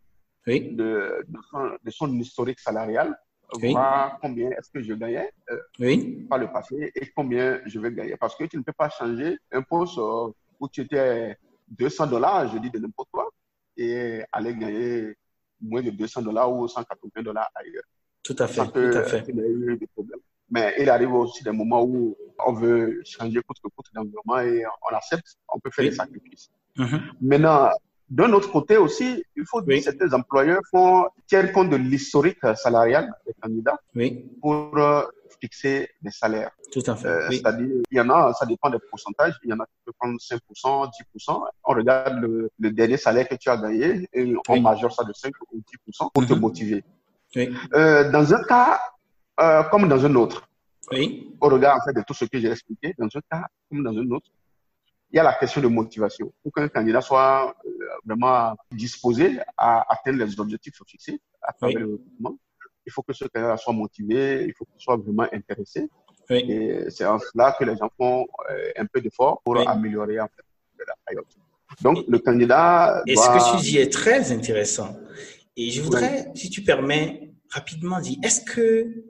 Speaker 2: oui. de, de, son, de, son, historique salarial, voir combien est-ce que je gagnais euh, oui. par le passé et combien je vais gagner. Parce que tu ne peux pas changer un poste euh, où tu étais 200 dollars, je dis de n'importe quoi, et aller gagner moins de 200 dollars ou 180 dollars ailleurs.
Speaker 1: Tout à fait, tout à fait.
Speaker 2: Il y a eu des problèmes. Mais il arrive aussi des moments où on veut changer coûte que coûte d'environnement et on accepte, on peut faire des sacrifices. Mm-hmm. Maintenant, d'un autre côté aussi, il faut que certains employeurs font tiennent compte de l'historique salarial des candidats pour euh, fixer des salaires.
Speaker 1: Tout à fait. Euh,
Speaker 2: c'est-à-dire, il y en a, ça dépend des pourcentages. Il y en a qui peuvent prendre 5%, 10%. On regarde le, le, dernier salaire que tu as gagné et on majeure ça de 5 ou 10% pour te mm-hmm. motiver. Euh, dans un cas, comme dans un autre. Oui. Au regard en fait, de tout ce que j'ai expliqué, dans un cas comme dans un autre, il y a la question de motivation. Pour qu'un candidat soit euh, vraiment disposé à atteindre les objectifs fixés à travers le recrutement, il faut que ce candidat soit motivé, il faut qu'il soit vraiment intéressé. Oui. Et c'est en cela que les gens font euh, un peu d'effort pour améliorer en fait, la Donc, le candidat.
Speaker 1: Et ce que tu dis est très intéressant. Et je voudrais, si tu permets, rapidement dire, est-ce que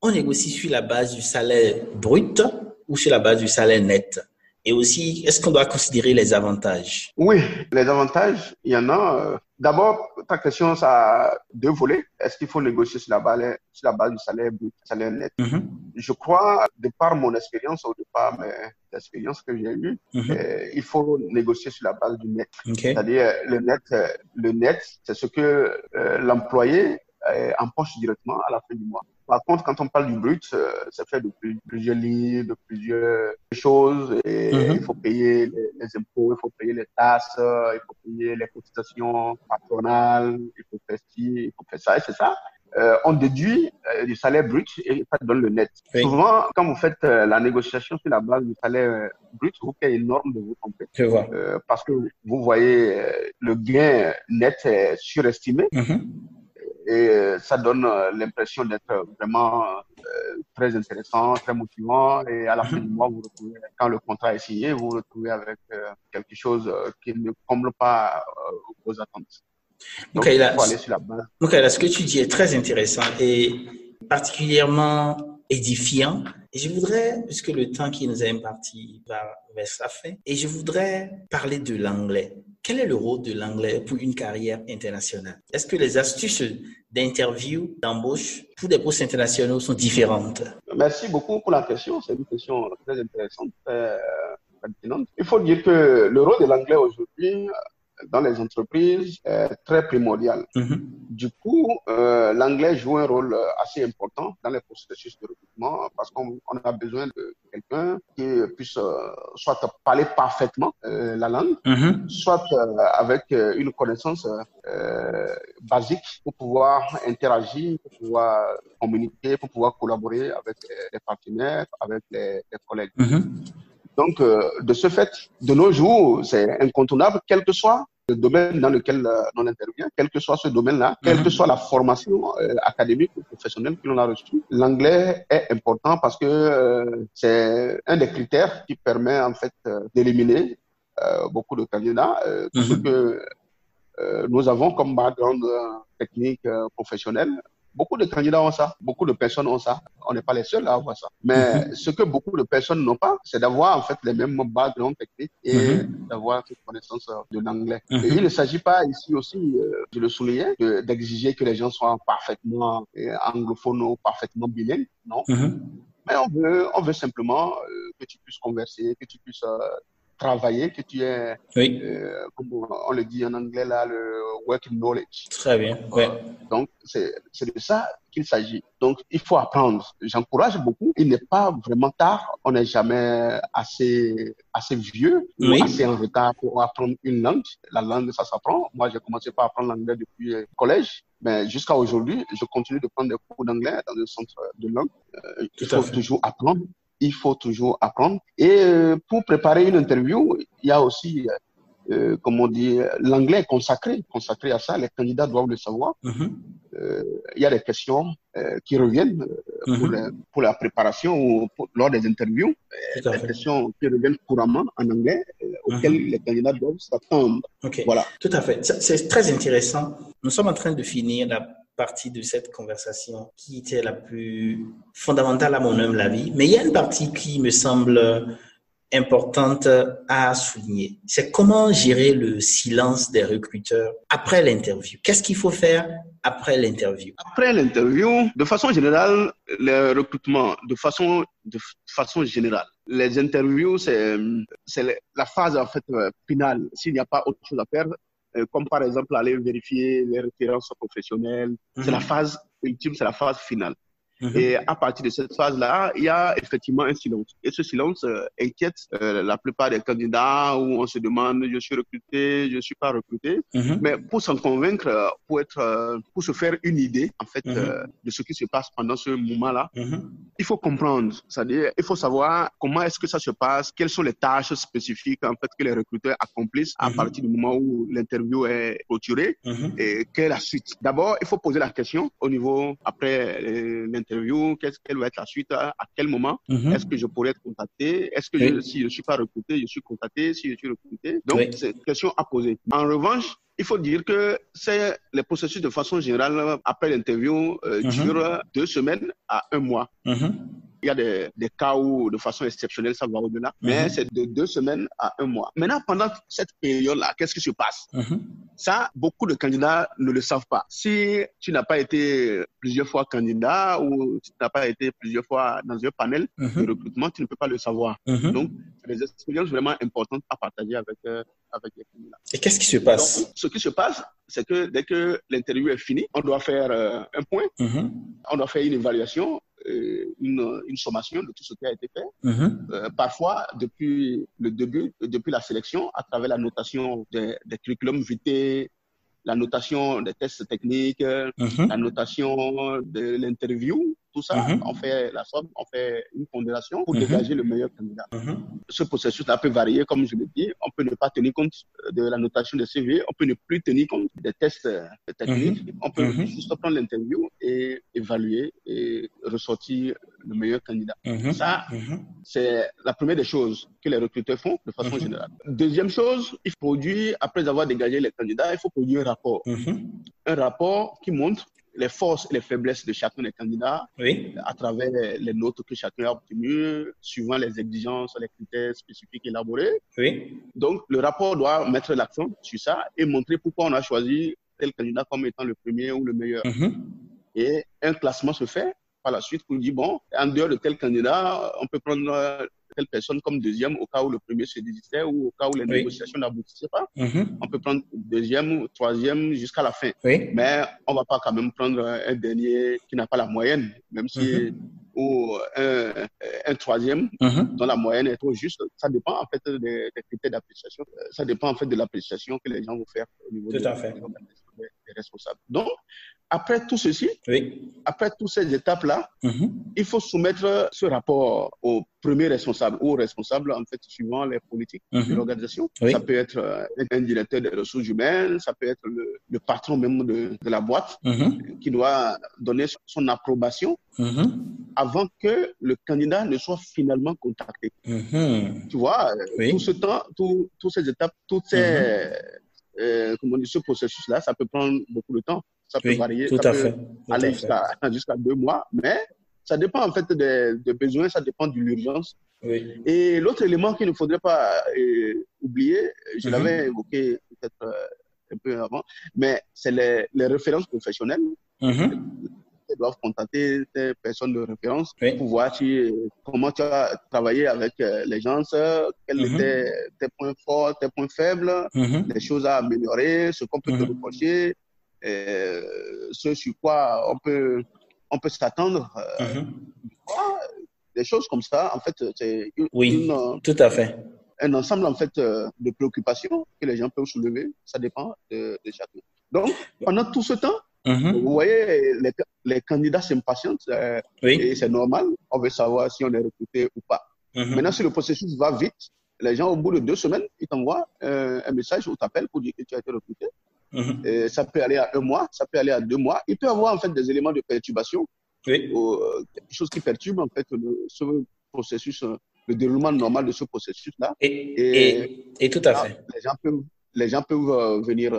Speaker 1: on négocie sur la base du salaire brut ou sur la base du salaire net? Et aussi, est-ce qu'on doit considérer les avantages?
Speaker 2: Oui, les avantages, il y en a. Euh, d'abord, ta question, ça a deux volets. Est-ce qu'il faut négocier sur la base, sur la base du salaire brut, du salaire net? Mm-hmm. Je crois, de par mon expérience ou de par mes expériences que j'ai eues, mm-hmm. euh, il faut négocier sur la base du net. C'est-à-dire, le net, euh, le net, c'est ce que l'employé empoche directement à la fin du mois. Par contre, quand on parle du brut, euh, ça fait de plusieurs lignes, de plusieurs choses. Et mhm. il faut payer les, impôts, il faut payer les taxes, il faut payer les cotisations patronales, il faut faire ci, il faut faire ça, et c'est ça. Euh, on déduit euh, du salaire brut et ça donne le net. Souvent, quand vous faites la négociation sur la base du salaire brut, vous payez énorme de vous tromper.
Speaker 1: Je vois.
Speaker 2: parce que vous voyez le gain net est surestimé. Mhm et euh, ça donne euh, l'impression d'être vraiment euh, très intéressant, très motivant. Et à la fin du mois, vous retrouvez, quand le contrat est signé, vous vous retrouvez avec quelque chose qui ne comble pas vos attentes.
Speaker 1: Donc, il faut aller sur la base. Donc, ce que tu dis est très intéressant et particulièrement édifiant. Et je voudrais, puisque le temps qui nous est imparti va vers sa fin, et je voudrais parler de l'anglais. Quel est le rôle de l'anglais pour une carrière internationale? Est-ce que les astuces d'interview, d'embauche pour des postes internationaux sont différentes?
Speaker 2: Merci beaucoup pour la question. C'est une question très intéressante, très pertinente. Il faut dire que le rôle de l'anglais aujourd'hui dans les entreprises est très primordial. Mm-hmm. Du coup, euh, l'anglais joue un rôle assez important dans les processus de recrutement parce qu'on a besoin de quelqu'un qui puisse euh, soit parler parfaitement euh, la langue, mm-hmm. soit euh, avec une connaissance basique pour pouvoir interagir, pour pouvoir communiquer, pour pouvoir collaborer avec les partenaires, avec les, les collègues. Mm-hmm. Donc, de ce fait, de nos jours, c'est incontournable, quel que soit le domaine dans lequel euh, on intervient, quel que soit ce domaine-là, quelle que mhm. soit la formation euh, académique ou professionnelle que l'on a reçue, l'anglais est important parce que c'est un des critères qui permet en fait d'éliminer beaucoup de candidats. Tout ce mhm. que nous avons comme background technique professionnel, Beaucoup de candidats ont ça, beaucoup de personnes ont ça. On n'est pas les seuls à avoir ça. Mais mhm. ce que beaucoup de personnes n'ont pas, c'est d'avoir en fait les mêmes backgrounds techniques et mhm. d'avoir cette connaissance euh, de l'anglais. Mhm. Et il ne s'agit pas ici aussi, euh, je le soulignais, d'exiger que les gens soient parfaitement euh, anglophones ou parfaitement bilingues. Non. Mais on veut, on veut simplement que tu puisses converser, que tu puisses travailler, que tu es, oui. euh, comme on le dit en anglais là, le working knowledge.
Speaker 1: Très bien. Ouais.
Speaker 2: donc, c'est de ça qu'il s'agit. Donc, il faut apprendre. J'encourage beaucoup. Il n'est pas vraiment tard. On n'est jamais assez, assez vieux ou assez en retard pour apprendre une langue. La langue, ça s'apprend. Moi, j'ai commencé par apprendre l'anglais depuis le collège. Mais jusqu'à aujourd'hui, je continue de prendre des cours d'anglais dans le centre de langue. Euh, il faut toujours apprendre. Il faut toujours apprendre. Et euh, pour préparer une interview, il y a aussi euh, comme on dit, l'anglais est consacré, consacré à ça. Les candidats doivent le savoir. Mm-hmm. Euh, il y a des questions euh, qui reviennent euh, pour, mm-hmm. pour, la préparation ou lors des interviews. des questions qui reviennent couramment en anglais auxquelles mm-hmm. les candidats doivent s'attendre.
Speaker 1: Voilà. Tout à fait. C'est très intéressant. Nous sommes en train de finir la partie de cette conversation qui était la plus fondamentale à mon humble avis. Mais il y a une partie qui me semble importante à souligner. C'est comment gérer le silence des recruteurs après l'interview. Qu'est-ce qu'il faut faire après l'interview?
Speaker 2: Après l'interview, de façon générale, le recrutement, de façon, de façon générale, les interviews, c'est, la phase en fait finale. S'il n'y a pas autre chose à faire, comme par exemple aller vérifier les références professionnelles, c'est la mhm. phase ultime, c'est la phase finale. Mhm. Et à partir de cette phase-là, il y a effectivement un silence. Et ce silence euh, inquiète euh, la plupart des candidats où on se demande je suis recruté, je suis pas recruté. Mhm. Mais pour s'en convaincre, euh, pour être, pour se faire une idée en fait mhm. de ce qui se passe pendant ce moment-là, il faut comprendre. C'est-à-dire, il faut savoir comment est-ce que ça se passe, quelles sont les tâches spécifiques en fait que les recruteurs accomplissent à partir du moment où l'interview est clôturée et quelle est la suite. D'abord, il faut poser la question au niveau après l'interview interview, qu'est-ce qu'elle va être la suite, à, quel moment mhm. est-ce que je pourrais être contacté, est-ce que je, si je ne suis pas recruté, je suis contacté, si je suis recruté. Donc, c'est une question à poser. En revanche, il faut dire que c'est les processus de façon générale après l'interview euh, mhm. durent deux semaines à un mois. Mhm. Il y a des, des, cas où, de façon exceptionnelle, ça va au-delà. Mais c'est de deux semaines à un mois. Maintenant, pendant cette période-là, qu'est-ce qui se passe? Ça, beaucoup de candidats ne le savent pas. Si tu n'as pas été plusieurs fois candidat ou tu n'as pas été plusieurs fois dans un panel de recrutement, tu ne peux pas le savoir. Donc, c'est des expériences vraiment importantes à partager avec, euh, avec les candidats.
Speaker 1: Et qu'est-ce qui se passe?
Speaker 2: Ce qui se passe, c'est que dès que l'interview est fini, on doit faire euh, un point, on doit faire une évaluation, une, une, sommation de tout ce qui a été fait. Mm-hmm. Euh, parfois, depuis le début, depuis la sélection, à travers la notation des, des curriculums vitae, la notation des tests techniques, mm-hmm. la notation de l'interview, tout ça, mm-hmm. on fait la somme, on fait une pondération pour mm-hmm. dégager le meilleur candidat. Ce processus-là peut varier, comme je l'ai dit. On peut ne pas tenir compte de la notation de CV, on peut ne plus tenir compte des tests euh, techniques. On peut juste prendre l'interview et évaluer et ressortir le meilleur candidat. Ça, c'est la première des choses que les recruteurs font de façon générale. Deuxième chose, il faut produire, après avoir dégagé les candidats, il faut produire un rapport. Un rapport qui montre les forces et les faiblesses de chacun des candidats à travers les notes que chacun a obtenues, suivant les exigences, les critères spécifiques élaborés.
Speaker 1: Oui.
Speaker 2: Donc, le rapport doit mettre l'accent sur ça et montrer pourquoi on a choisi tel candidat comme étant le premier ou le meilleur. Mm-hmm. Et un classement se fait par la suite pour dire, bon, en dehors de tel candidat, on peut prendre telle personne comme deuxième au cas où le premier se désistait ou au cas où les négociations n'aboutissaient pas. Mm-hmm. On peut prendre deuxième ou troisième jusqu'à la fin. Mais on va pas quand même prendre un dernier qui n'a pas la moyenne, même si mm-hmm. ou un, un troisième mm-hmm. dont la moyenne est trop juste. Ça dépend en fait des, critères d'appréciation. Ça dépend en fait de l'appréciation que les gens vont faire au niveau
Speaker 1: Tout à fait.
Speaker 2: des responsables. Donc, après tout ceci, après toutes ces étapes-là, mhm. il faut soumettre ce rapport au premier responsable ou responsable, en fait, suivant les politiques de mhm. l'organisation. Ça peut être euh, un directeur des ressources humaines, ça peut être le, patron même de, la boîte mhm. qui doit donner son approbation avant que le candidat ne soit finalement contacté. Tu vois, euh, tout ce temps, toutes ces étapes, toutes ces, euh, comment ce processus-là, ça peut prendre beaucoup de temps ça peut varier,
Speaker 1: tout
Speaker 2: ça
Speaker 1: à
Speaker 2: peut
Speaker 1: fait,
Speaker 2: aller jusqu'à deux mois, mais ça dépend en fait des, besoins, ça dépend de l'urgence. Et l'autre élément qu'il ne faudrait pas euh, oublier, je mhm. l'avais évoqué peut-être euh, un peu avant, mais c'est les, les, références professionnelles. Mhm. Ils doivent contacter des personnes de référence pour voir comment tu as travaillé avec euh, les gens, quels mhm. étaient tes points forts, tes points faibles, les choses à améliorer, ce qu'on peut te reprocher, ce sur quoi on peut, on peut s'attendre. Euh, mhm. Des choses comme ça, en fait, c'est
Speaker 1: oui, tout à fait.
Speaker 2: un ensemble en fait de préoccupations que les gens peuvent soulever. Ça dépend de, chacun. Donc, pendant tout ce temps, Mhm. Vous voyez, les, les candidats s'impatientent euh, et c'est normal. On veut savoir si on est recruté ou pas. Mhm. Maintenant, si le processus va vite, les gens, au bout de deux semaines, ils t'envoient euh, un message ou t'appellent pour dire que tu as été recruté. Mhm. Et ça peut aller à un mois, ça peut aller à deux mois. Il peut y avoir en fait des éléments de perturbation, oui. ou, euh, quelque chose qui perturbe en fait le, ce processus, euh, le déroulement normal de ce processus-là.
Speaker 1: Et, et, tout à fait.
Speaker 2: Les gens peuvent, les gens peuvent venir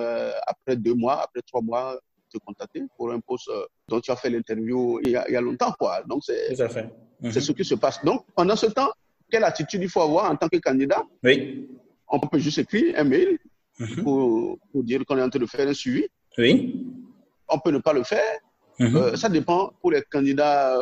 Speaker 2: après deux mois, après trois mois, te contacter pour un poste dont tu as fait l'interview il, y a longtemps, quoi. Donc, c'est ce qui se passe. Donc, pendant ce temps, quelle attitude il faut avoir en tant que candidat?
Speaker 1: Oui.
Speaker 2: On peut juste écrire un mail mhm. pour, pour, dire qu'on est en train de faire un suivi.
Speaker 1: Oui.
Speaker 2: On peut ne pas le faire. Mhm. Euh, ça dépend pour les candidats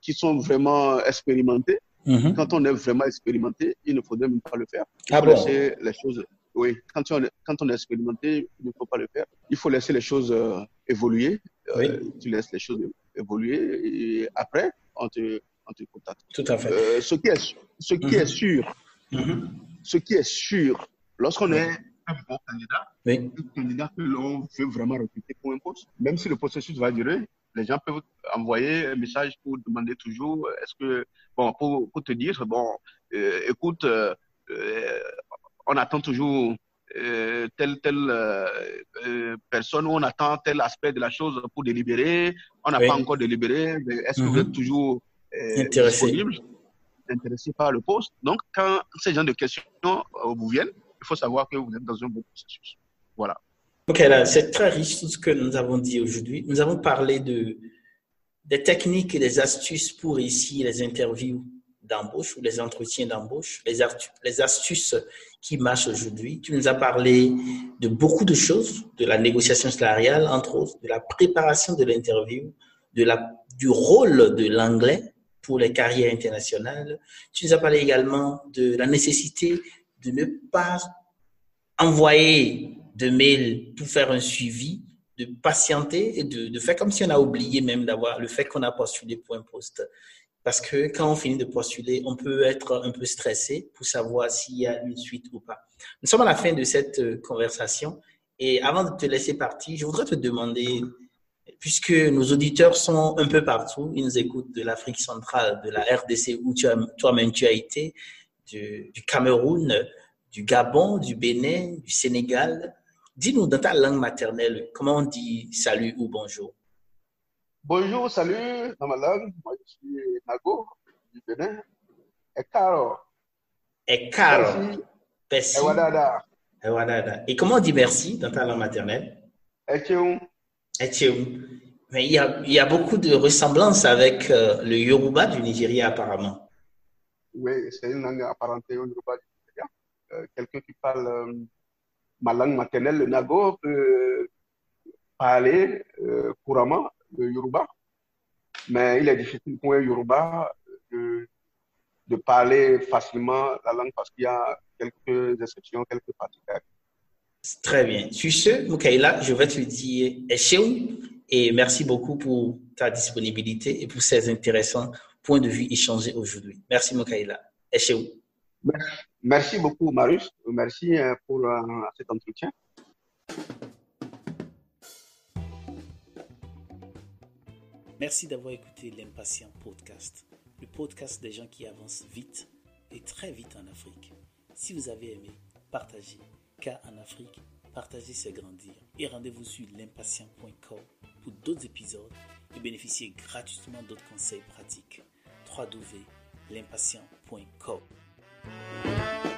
Speaker 2: qui sont vraiment expérimentés. Mhm. Quand on est vraiment expérimenté, il ne faudrait même pas le faire. Il ah laisser les choses. Oui, quand on, est, quand on est expérimenté, il ne faut pas le faire. Il faut laisser les choses euh, évoluer. Euh, tu laisses les choses évoluer et après, on te,
Speaker 1: tout à fait. Euh,
Speaker 2: ce qui est, ce qui est sûr, ce qui est sûr, lorsqu'on est un bon candidat, un candidat que l'on veut vraiment recruter pour un poste, même si le processus va durer, les gens peuvent envoyer un message pour demander toujours, est-ce que, bon, pour, pour, te dire, bon, euh, écoute, euh, on attend toujours telle telle personne, on attend tel aspect de la chose pour délibérer, on n'a pas encore délibéré, est-ce que vous êtes mhm. toujours
Speaker 1: euh, intéressé.
Speaker 2: intéressé par le poste? Donc, quand ces gens de questions euh, vous viennent, il faut savoir que vous êtes dans un bon processus. Voilà.
Speaker 1: Ok, là, c'est très riche tout ce que nous avons dit aujourd'hui. Nous avons parlé de, des techniques et des astuces pour ici les interviews d'embauche ou les entretiens d'embauche, les, les astuces qui marchent aujourd'hui. Tu nous as parlé de beaucoup de choses, de la négociation salariale, entre autres, de la préparation de l'interview, du rôle de l'anglais pour les carrières internationales. Tu nous as parlé également de la nécessité de ne pas envoyer de mails pour faire un suivi, de patienter et de, faire comme si on a oublié même d'avoir le fait qu'on a postulé pour un poste. Parce que quand on finit de postuler, on peut être un peu stressé pour savoir s'il y a une suite ou pas. Nous sommes à la fin de cette euh, conversation et avant de te laisser partir, je voudrais te demander puisque nos auditeurs sont un peu partout, ils nous écoutent de l'Afrique centrale, de la RDC où toi-même tu as été, du, Cameroun, du Gabon, du Bénin, du Sénégal. Dis-nous dans ta langue maternelle, comment on dit salut ou bonjour?
Speaker 2: Bonjour, salut, dans ma langue, moi je suis Nago, du Bénin. Et caro.
Speaker 1: Et caro.
Speaker 2: Merci. Et
Speaker 1: wadada. Et comment on dit merci dans ta langue maternelle?
Speaker 2: Et
Speaker 1: mais il y, a, il y a beaucoup de ressemblances avec euh, le Yoruba du Nigeria, apparemment.
Speaker 2: Oui, c'est une langue apparentée au Yoruba du Nigeria. Euh, quelqu'un qui parle euh, ma langue maternelle, le Nago, peut parler couramment le Yoruba. Mais il est difficile pour un Yoruba de, de parler facilement la langue parce qu'il y a quelques exceptions, quelques particularités.
Speaker 1: Très bien. Sur ce, Moukaïla, je vais te dire et merci beaucoup pour ta disponibilité et pour ces intéressants points de vue échangés aujourd'hui. Merci Moukaïla.
Speaker 2: Merci beaucoup Marius. Merci euh, pour euh, cet entretien.
Speaker 1: Merci d'avoir écouté l'Impatient Podcast, le podcast des gens qui avancent vite et très vite en Afrique. Si vous avez aimé, partagez car en Afrique, partager c'est grandir. Et rendez-vous sur l'impatient.com pour d'autres épisodes et bénéficiez gratuitement d'autres conseils pratiques www.l'impatient.com.